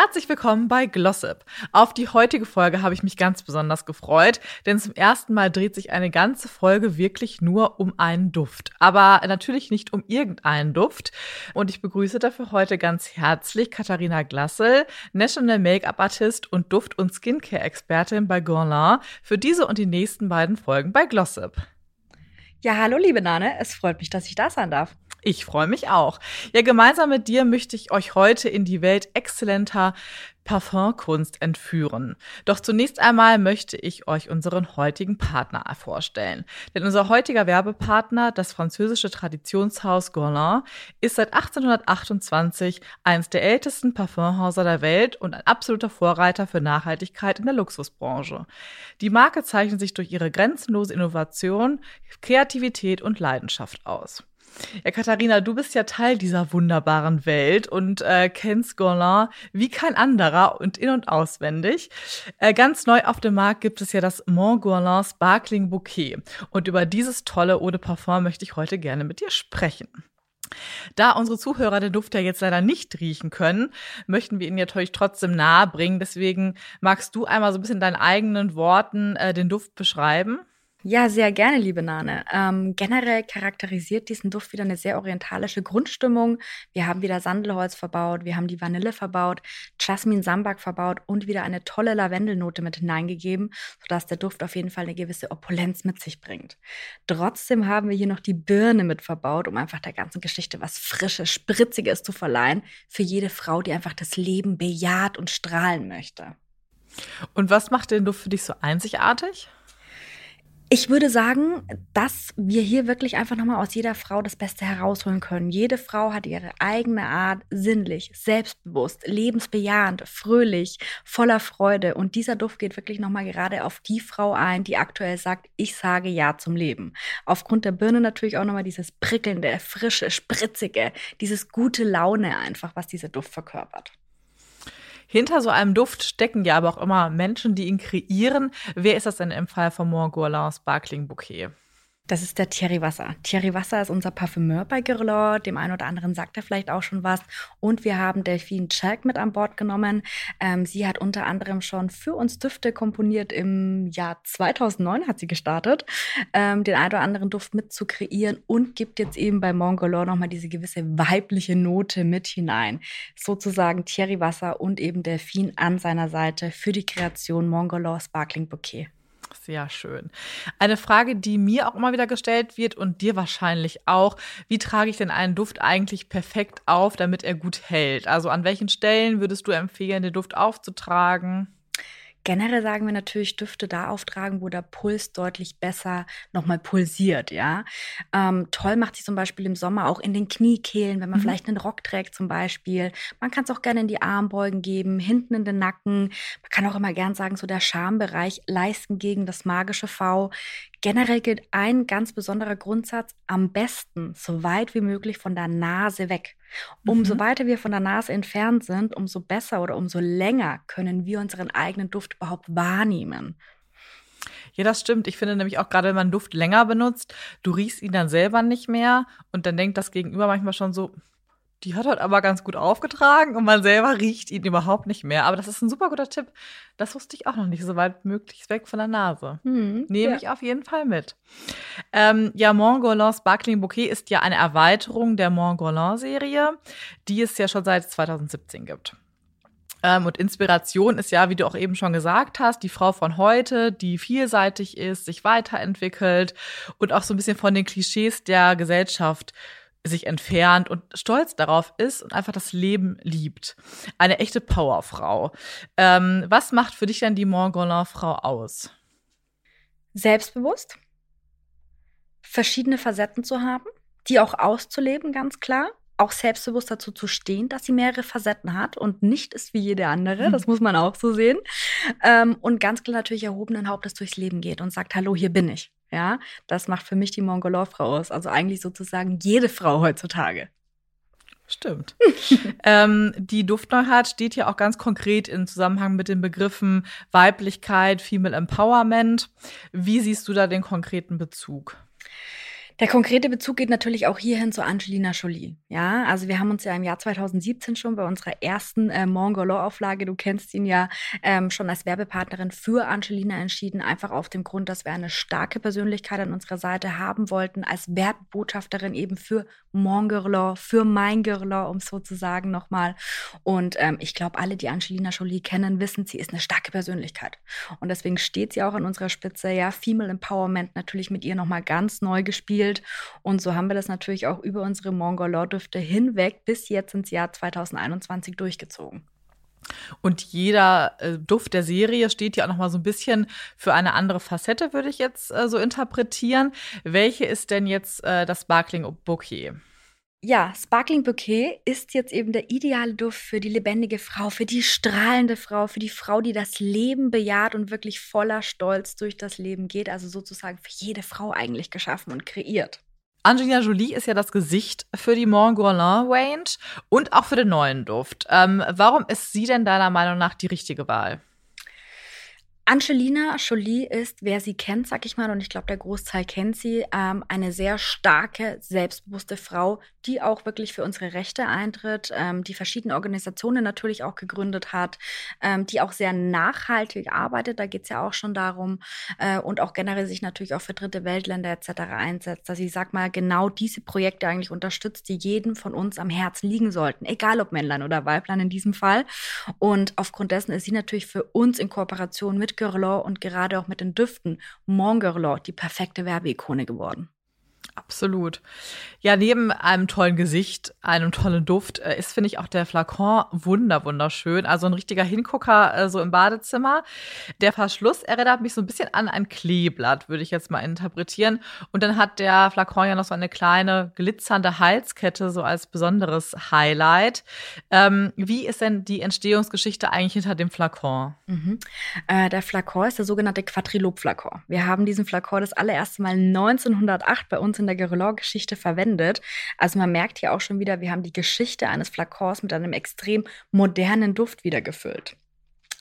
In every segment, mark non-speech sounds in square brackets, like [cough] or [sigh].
Herzlich willkommen bei Glossip. Auf die heutige Folge habe ich mich ganz besonders gefreut, denn zum ersten Mal dreht sich eine ganze Folge wirklich nur um einen Duft. Aber natürlich nicht um irgendeinen Duft. Und ich begrüße dafür heute ganz herzlich Katharina Glassel, National Make-up Artist und Duft- und Skincare-Expertin bei Guerlain für diese und die nächsten beiden Folgen bei Glossip. Ja, hallo liebe Nane, es freut mich, dass ich da sein darf. Ich freue mich auch. Ja, gemeinsam mit dir möchte ich euch heute in die Welt exzellenter Parfumkunst entführen. Doch zunächst einmal möchte ich euch unseren heutigen Partner vorstellen. Denn unser heutiger Werbepartner, das französische Traditionshaus Guerlain, ist seit 1828 eines der ältesten Parfumhäuser der Welt und ein absoluter Vorreiter für Nachhaltigkeit in der Luxusbranche. Die Marke zeichnet sich durch ihre grenzenlose Innovation, Kreativität und Leidenschaft aus. Ja, Katharina, du bist ja Teil dieser wunderbaren Welt und äh, kennst Guerlain wie kein anderer und in- und auswendig. Äh, ganz neu auf dem Markt gibt es ja das Mont Guerlain Sparkling Bouquet. Und über dieses tolle Eau de Parfum möchte ich heute gerne mit dir sprechen. Da unsere Zuhörer den Duft ja jetzt leider nicht riechen können, möchten wir ihn natürlich trotzdem nahe bringen. Deswegen magst du einmal so ein bisschen in deinen eigenen Worten äh, den Duft beschreiben? Ja, sehr gerne, liebe Nane. Ähm, generell charakterisiert diesen Duft wieder eine sehr orientalische Grundstimmung. Wir haben wieder Sandelholz verbaut, wir haben die Vanille verbaut, Jasmin Sambak verbaut und wieder eine tolle Lavendelnote mit hineingegeben, sodass der Duft auf jeden Fall eine gewisse Opulenz mit sich bringt. Trotzdem haben wir hier noch die Birne mit verbaut, um einfach der ganzen Geschichte was Frisches, Spritziges zu verleihen, für jede Frau, die einfach das Leben bejaht und strahlen möchte. Und was macht den Duft für dich so einzigartig? Ich würde sagen, dass wir hier wirklich einfach nochmal aus jeder Frau das Beste herausholen können. Jede Frau hat ihre eigene Art, sinnlich, selbstbewusst, lebensbejahend, fröhlich, voller Freude. Und dieser Duft geht wirklich nochmal gerade auf die Frau ein, die aktuell sagt, ich sage Ja zum Leben. Aufgrund der Birne natürlich auch nochmal dieses prickelnde, frische, spritzige, dieses gute Laune einfach, was dieser Duft verkörpert. Hinter so einem Duft stecken ja aber auch immer Menschen, die ihn kreieren. Wer ist das denn im Fall von Mont Guerlain Sparkling Bouquet? Das ist der Thierry Wasser. Thierry Wasser ist unser Parfümeur bei Guerlain. Dem einen oder anderen sagt er vielleicht auch schon was. Und wir haben Delphine Chalk mit an Bord genommen. Ähm, sie hat unter anderem schon für uns Düfte komponiert. Im Jahr 2009 hat sie gestartet, ähm, den einen oder anderen Duft mit zu kreieren und gibt jetzt eben bei Guerlain nochmal diese gewisse weibliche Note mit hinein. Sozusagen Thierry Wasser und eben Delphine an seiner Seite für die Kreation Guerlain Sparkling Bouquet. Sehr schön. Eine Frage, die mir auch immer wieder gestellt wird und dir wahrscheinlich auch. Wie trage ich denn einen Duft eigentlich perfekt auf, damit er gut hält? Also an welchen Stellen würdest du empfehlen, den Duft aufzutragen? Generell sagen wir natürlich Düfte da auftragen, wo der Puls deutlich besser nochmal pulsiert, ja. Ähm, toll macht sich zum Beispiel im Sommer auch in den Kniekehlen, wenn man mhm. vielleicht einen Rock trägt zum Beispiel. Man kann es auch gerne in die Armbeugen geben, hinten in den Nacken. Man kann auch immer gern sagen, so der Schambereich, Leisten gegen das magische V. Generell gilt ein ganz besonderer Grundsatz, am besten so weit wie möglich von der Nase weg. Umso mhm. weiter wir von der Nase entfernt sind, umso besser oder umso länger können wir unseren eigenen Duft überhaupt wahrnehmen. Ja, das stimmt. Ich finde nämlich auch gerade, wenn man Duft länger benutzt, du riechst ihn dann selber nicht mehr und dann denkt das Gegenüber manchmal schon so, die hat halt aber ganz gut aufgetragen und man selber riecht ihn überhaupt nicht mehr. Aber das ist ein super guter Tipp. Das wusste ich auch noch nicht, so weit möglichst weg von der Nase. Hm, Nehme ja. ich auf jeden Fall mit. Ähm, ja, Mont Guerlain Sparkling Bouquet ist ja eine Erweiterung der Mont Guerlain Serie, die es ja schon seit 2017 gibt. Ähm, und Inspiration ist ja, wie du auch eben schon gesagt hast, die Frau von heute, die vielseitig ist, sich weiterentwickelt und auch so ein bisschen von den Klischees der Gesellschaft sich entfernt und stolz darauf ist und einfach das Leben liebt. Eine echte Powerfrau. Ähm, was macht für dich denn die Montgomery-Frau aus? Selbstbewusst, verschiedene Facetten zu haben, die auch auszuleben, ganz klar auch selbstbewusst dazu zu stehen, dass sie mehrere Facetten hat und nicht ist wie jede andere. Das muss man auch so sehen. Ähm, und ganz klar natürlich erhobenen Hauptes durchs Leben geht und sagt, hallo, hier bin ich. Ja, das macht für mich die Mongolor-Frau aus. Also eigentlich sozusagen jede Frau heutzutage. Stimmt. [laughs] ähm, die Duftneuheit steht ja auch ganz konkret im Zusammenhang mit den Begriffen Weiblichkeit, Female Empowerment. Wie siehst du da den konkreten Bezug? Der konkrete Bezug geht natürlich auch hierhin zu Angelina Jolie. Ja, also wir haben uns ja im Jahr 2017 schon bei unserer ersten äh, Mongolo-Auflage, du kennst ihn ja, ähm, schon als Werbepartnerin für Angelina entschieden, einfach auf dem Grund, dass wir eine starke Persönlichkeit an unserer Seite haben wollten, als Werbebotschafterin eben für Mongolo, für mein Girlo, um sozusagen nochmal. Und ähm, ich glaube, alle, die Angelina Jolie kennen, wissen, sie ist eine starke Persönlichkeit. Und deswegen steht sie auch an unserer Spitze. Ja, Female Empowerment natürlich mit ihr nochmal ganz neu gespielt entwickelt. Und so haben wir das natürlich auch über unsere Mongolor-Düfte hinweg bis jetzt ins Jahr 2021 durchgezogen. Und jeder äh, Duft der Serie steht ja auch noch mal so ein bisschen für eine andere Facette, würde ich jetzt äh, so interpretieren. Welche ist denn jetzt äh, das Sparkling Bouquet? Ja, Sparkling Bouquet ist jetzt eben der ideale Duft für die lebendige Frau, für die strahlende Frau, für die Frau, die das Leben bejaht und wirklich voller Stolz durch das Leben geht. Also sozusagen für jede Frau eigentlich geschaffen und kreiert. Angelina Jolie ist ja das Gesicht für die Mont Guerlain Range und auch für den neuen Duft. Ähm, warum ist sie denn deiner Meinung nach die richtige Wahl? Angelina Jolie ist, wer sie kennt, sag ich mal, und ich glaube, der Großteil kennt sie, ähm, eine sehr starke, selbstbewusste Frau, die auch wirklich für unsere Rechte eintritt, ähm, die verschiedene Organisationen natürlich auch gegründet hat, ähm, die auch sehr nachhaltig arbeitet. Da geht es ja auch schon darum äh, und auch generell sich natürlich auch für dritte Weltländer etc. einsetzt. Also ich sag mal, genau diese Projekte eigentlich unterstützt, die jedem von uns am Herzen liegen sollten, egal ob Männlein oder Weiblein in diesem Fall. Und aufgrund dessen ist sie natürlich für uns in Kooperation mit Guerlain und gerade auch mit den Düften Mon Guerlain die perfekte Werbeikone geworden. Absolut. Ja, neben einem tollen Gesicht, einem tollen Duft, äh, ist, finde ich, auch der Flakon wunder, wunderschön. Also ein richtiger Hingucker äh, so im Badezimmer. Der Verschluss erinnert mich so ein bisschen an ein Kleeblatt, würde ich jetzt mal interpretieren. Und dann hat der Flakon ja noch so eine kleine glitzernde Halskette, so als besonderes Highlight. Ähm, wie ist denn die Entstehungsgeschichte eigentlich hinter dem Flakon? Mhm. Äh, der Flakon ist der sogenannte Quadrilob-Flakon. Wir haben diesen Flakon das allererste Mal 1908 bei uns in der Guerlain-Geschichte verwendet. Also man merkt hier auch schon wieder, wir haben die Geschichte eines Flakons mit einem extrem modernen Duft wiedergefüllt.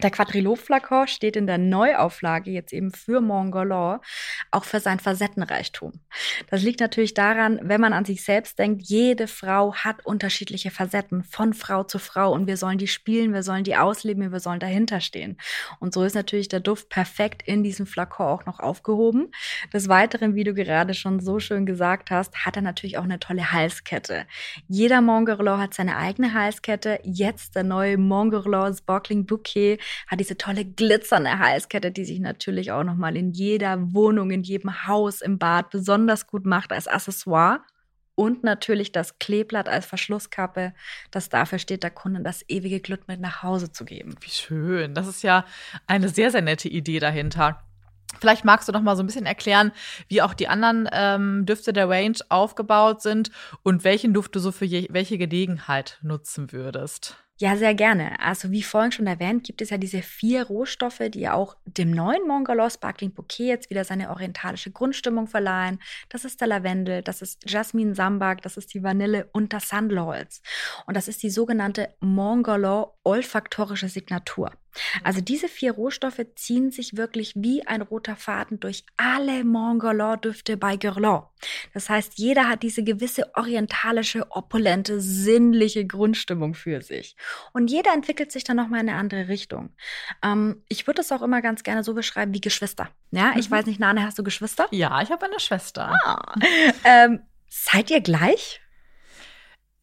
Der Quadrillo-Flakon steht in der Neuauflage jetzt eben für Montgalant, auch für sein Facettenreichtum. Das liegt natürlich daran, wenn man an sich selbst denkt, jede Frau hat unterschiedliche Facetten von Frau zu Frau und wir sollen die spielen, wir sollen die ausleben, wir sollen dahinter stehen. Und so ist natürlich der Duft perfekt in diesem Flakon auch noch aufgehoben. Des Weiteren, wie du gerade schon so schön gesagt hast, hat er natürlich auch eine tolle Halskette. Jeder Montgalant hat seine eigene Halskette. Jetzt der neue Montgalant Sparkling Bouquet hat diese tolle glitzernde Halskette, die sich natürlich auch nochmal in jeder Wohnung, in jedem Haus, im Bad besonders gut macht als Accessoire. Und natürlich das Kleeblatt als Verschlusskappe, das dafür steht, der Kunde das ewige Glück mit nach Hause zu geben. Wie schön. Das ist ja eine sehr, sehr nette Idee dahinter. Vielleicht magst du noch mal so ein bisschen erklären, wie auch die anderen ähm, Düfte der Range aufgebaut sind und welchen Duft du so für je, welche Gelegenheit nutzen würdest. Ja, sehr gerne. Also wie vorhin schon erwähnt, gibt es ja diese vier Rohstoffe, die auch dem neuen Mongolor Sparkling Bouquet jetzt wieder seine orientalische Grundstimmung verleihen. Das ist der Lavendel, das ist Jasmin Sambak, das ist die Vanille und das Sandelholz. Und das ist die sogenannte Mongolor olfaktorische Signatur. Also diese vier Rohstoffe ziehen sich wirklich wie ein roter Faden durch alle Montgalant-Düfte bei Guerlain. Das heißt, jeder hat diese gewisse orientalische, opulente, sinnliche Grundstimmung für sich. Und jeder entwickelt sich dann nochmal in eine andere Richtung. Ähm, ich würde es auch immer ganz gerne so beschreiben wie Geschwister. Ja, ich mhm. weiß nicht, Nane, hast du Geschwister? Ja, ich habe eine Schwester. Ah. Ähm, seid ihr gleich?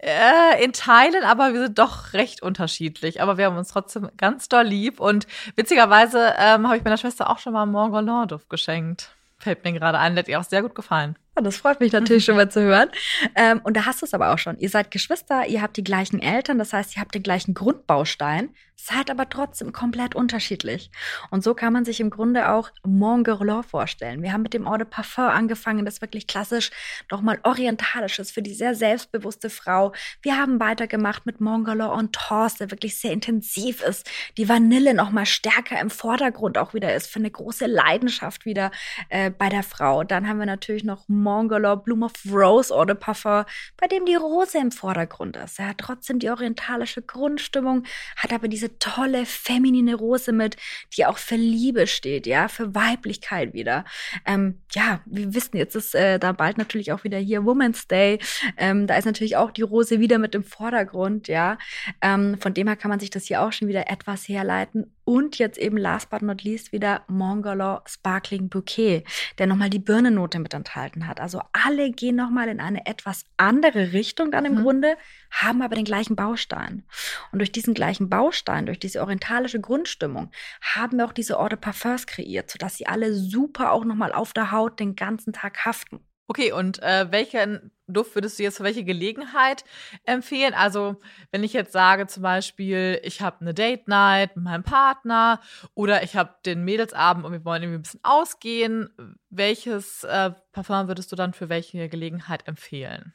Äh, in Teilen, aber wir sind doch recht unterschiedlich. Aber wir haben uns trotzdem ganz doll lieb. Und witzigerweise ähm, habe ich meiner Schwester auch schon mal Mont Duft geschenkt. Fällt mir gerade ein, hat ihr auch sehr gut gefallen. Das freut mich natürlich schon mal zu hören. Ähm, und da hast du es aber auch schon. Ihr seid Geschwister, ihr habt die gleichen Eltern, das heißt, ihr habt den gleichen Grundbaustein, seid aber trotzdem komplett unterschiedlich. Und so kann man sich im Grunde auch Mon Guerlain vorstellen. Wir haben mit dem Eau de Parfum angefangen, das wirklich klassisch nochmal orientalisch ist für die sehr selbstbewusste Frau. Wir haben weitergemacht mit Mon Guerlain en Torse, der wirklich sehr intensiv ist. Die Vanille nochmal stärker im Vordergrund auch wieder ist, für eine große Leidenschaft wieder äh, bei der Frau. Dann haben wir natürlich noch Mon Mongolor Bloom of Rose Eau de Parfum, bei dem die Rose im Vordergrund ist. Er hat trotzdem die orientalische Grundstimmung, hat aber diese tolle feminine Rose mit, die auch für Liebe steht, ja, für Weiblichkeit wieder. Ähm, ja, wir wissen, jetzt ist äh, da bald natürlich auch wieder hier Women's Day. Ähm, da ist natürlich auch die Rose wieder mit im Vordergrund, ja. Ähm, von dem her kann man sich das hier auch schon wieder etwas herleiten. Und jetzt eben last but not least wieder Mongolor Sparkling Bouquet, der nochmal die Birnennote mit enthalten hat. Also alle gehen nochmal in eine etwas andere Richtung dann im mhm. Grunde, haben aber den gleichen Baustein. Und durch diesen gleichen Baustein, durch diese orientalische Grundstimmung, haben wir auch diese de Parfums kreiert, sodass sie alle super auch nochmal auf der Haut den ganzen Tag haften. Okay, und äh, welchen Duft würdest du jetzt für welche Gelegenheit empfehlen? Also, wenn ich jetzt sage, zum Beispiel, ich habe eine Date Night mit meinem Partner oder ich habe den Mädelsabend und wir wollen irgendwie ein bisschen ausgehen, welches äh, Parfum würdest du dann für welche Gelegenheit empfehlen?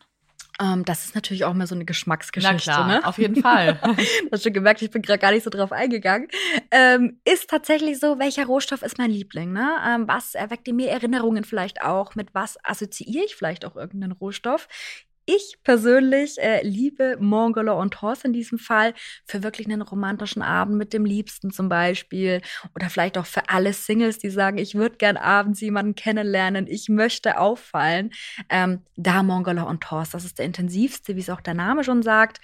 Ähm, das ist natürlich auch immer so eine Geschmacksgeschichte. Na klar, ne? auf jeden Fall. [laughs] du hast schon gemerkt, ich bin gerade gar nicht so drauf eingegangen. Ähm, ist tatsächlich so, welcher Rohstoff ist mein Liebling? Ne? Ähm, was erweckt in mir Erinnerungen vielleicht auch? Mit was assoziiere ich vielleicht auch irgendeinen Rohstoff? Ich persönlich äh, liebe Mongolo und Horse in diesem Fall für wirklich einen romantischen Abend mit dem Liebsten zum Beispiel oder vielleicht auch für alle Singles, die sagen, ich würde gern abends jemanden kennenlernen, ich möchte auffallen. Ähm, da Mongolo und Horse, das ist der intensivste, wie es auch der Name schon sagt.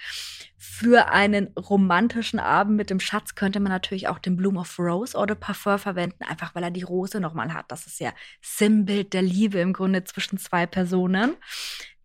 Für einen romantischen Abend mit dem Schatz könnte man natürlich auch den Bloom of Rose oder Parfum verwenden, einfach weil er die Rose nochmal hat. Das ist ja Sinnbild der Liebe im Grunde zwischen zwei Personen.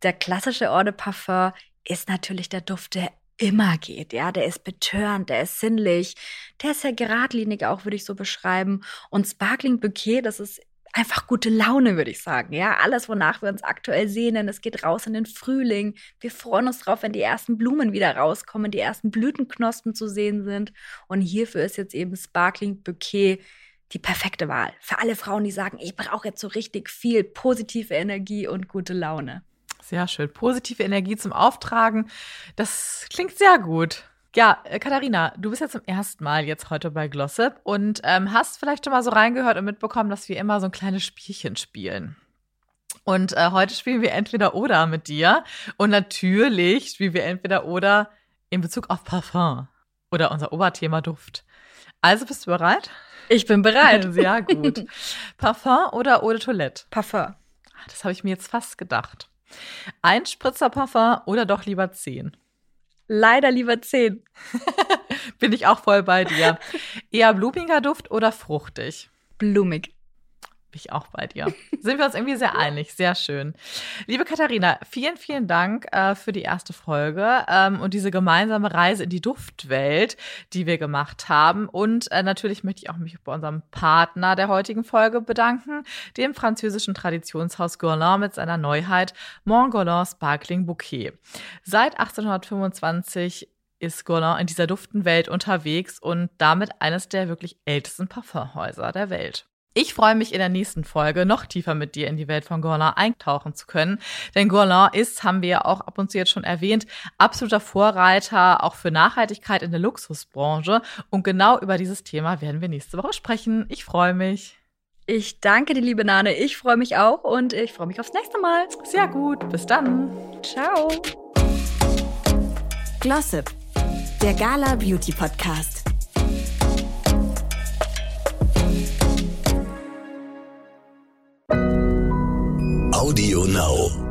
Der klassische Eau de Parfum ist natürlich der Duft, der immer geht, ja, der ist betörend, der ist sinnlich, der ist ja geradlinig auch, würde ich so beschreiben. Und Sparkling Bouquet, das ist einfach gute Laune, würde ich sagen. Ja, alles, wonach wir uns aktuell sehnen. Es geht raus in den Frühling. Wir freuen uns drauf, wenn die ersten Blumen wieder rauskommen, die ersten Blütenknospen zu sehen sind. Und hierfür ist jetzt eben Sparkling Bouquet die perfekte Wahl. Für alle Frauen, die sagen, ich brauche jetzt so richtig viel positive Energie und gute Laune. Sehr schön. Positive Energie zum Auftragen. Das klingt sehr gut. Ja, äh, Katharina, du bist ja zum ersten Mal jetzt heute bei Glossip und ähm, hast vielleicht schon mal so reingehört und mitbekommen, dass wir immer so ein kleines Spielchen spielen. Und äh, heute spielen wir entweder oder mit dir. Und natürlich spielen wir entweder oder in Bezug auf Parfum oder unser Oberthema Duft. Also bist du bereit? Ich bin bereit. [laughs] Sehr gut. [laughs] Parfum oder Eau de Toilette? Parfum. Das habe ich mir jetzt fast gedacht. Ein Spritzer Parfum oder doch lieber zehn? Leider lieber zehn. [laughs] Bin ich auch voll bei dir. [laughs] Eher blumiger Duft oder fruchtig? Blumig ich auch bei dir. Sind wir uns irgendwie sehr einig. Sehr schön. Liebe Katharina, vielen, vielen Dank äh, für die erste Folge ähm, und diese gemeinsame Reise in die Duftwelt, die wir gemacht haben. Und äh, natürlich möchte ich auch mich bei unserem Partner der heutigen Folge bedanken, dem französischen Traditionshaus Guerlain mit seiner Neuheit Montgolan Sparkling Bouquet. Seit 1825 ist Guerlain in dieser Duftenwelt unterwegs und damit eines der wirklich ältesten Parfumhäuser der Welt. Ich freue mich in der nächsten Folge noch tiefer mit dir in die Welt von Guerlain eintauchen zu können. Denn Guerlain ist, haben wir ja auch ab und zu jetzt schon erwähnt, absoluter Vorreiter auch für Nachhaltigkeit in der Luxusbranche. Und genau über dieses Thema werden wir nächste Woche sprechen. Ich freue mich. Ich danke dir, liebe Nane. Ich freue mich auch und ich freue mich aufs nächste Mal. Sehr gut. Bis dann. Ciao. Glossip, der Gala Beauty Podcast. Audio Now.